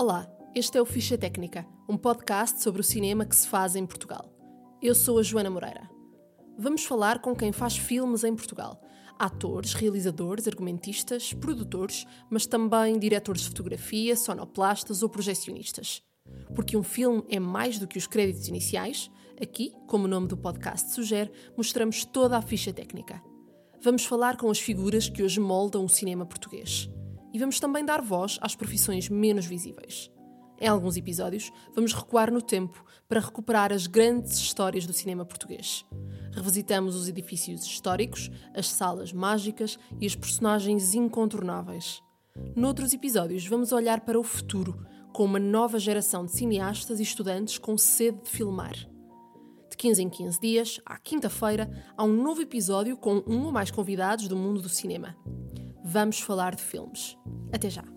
Olá, este é o Ficha Técnica, um podcast sobre o cinema que se faz em Portugal. Eu sou a Joana Moreira. Vamos falar com quem faz filmes em Portugal. Atores, realizadores, argumentistas, produtores, mas também diretores de fotografia, sonoplastas ou projecionistas. Porque um filme é mais do que os créditos iniciais, aqui, como o nome do podcast sugere, mostramos toda a ficha técnica. Vamos falar com as figuras que hoje moldam o cinema português e vamos também dar voz às profissões menos visíveis. Em alguns episódios, vamos recuar no tempo para recuperar as grandes histórias do cinema português. Revisitamos os edifícios históricos, as salas mágicas e as personagens incontornáveis. Noutros episódios, vamos olhar para o futuro, com uma nova geração de cineastas e estudantes com sede de filmar. De 15 em 15 dias, à quinta-feira, há um novo episódio com um ou mais convidados do mundo do cinema vamos falar de filmes. Até já!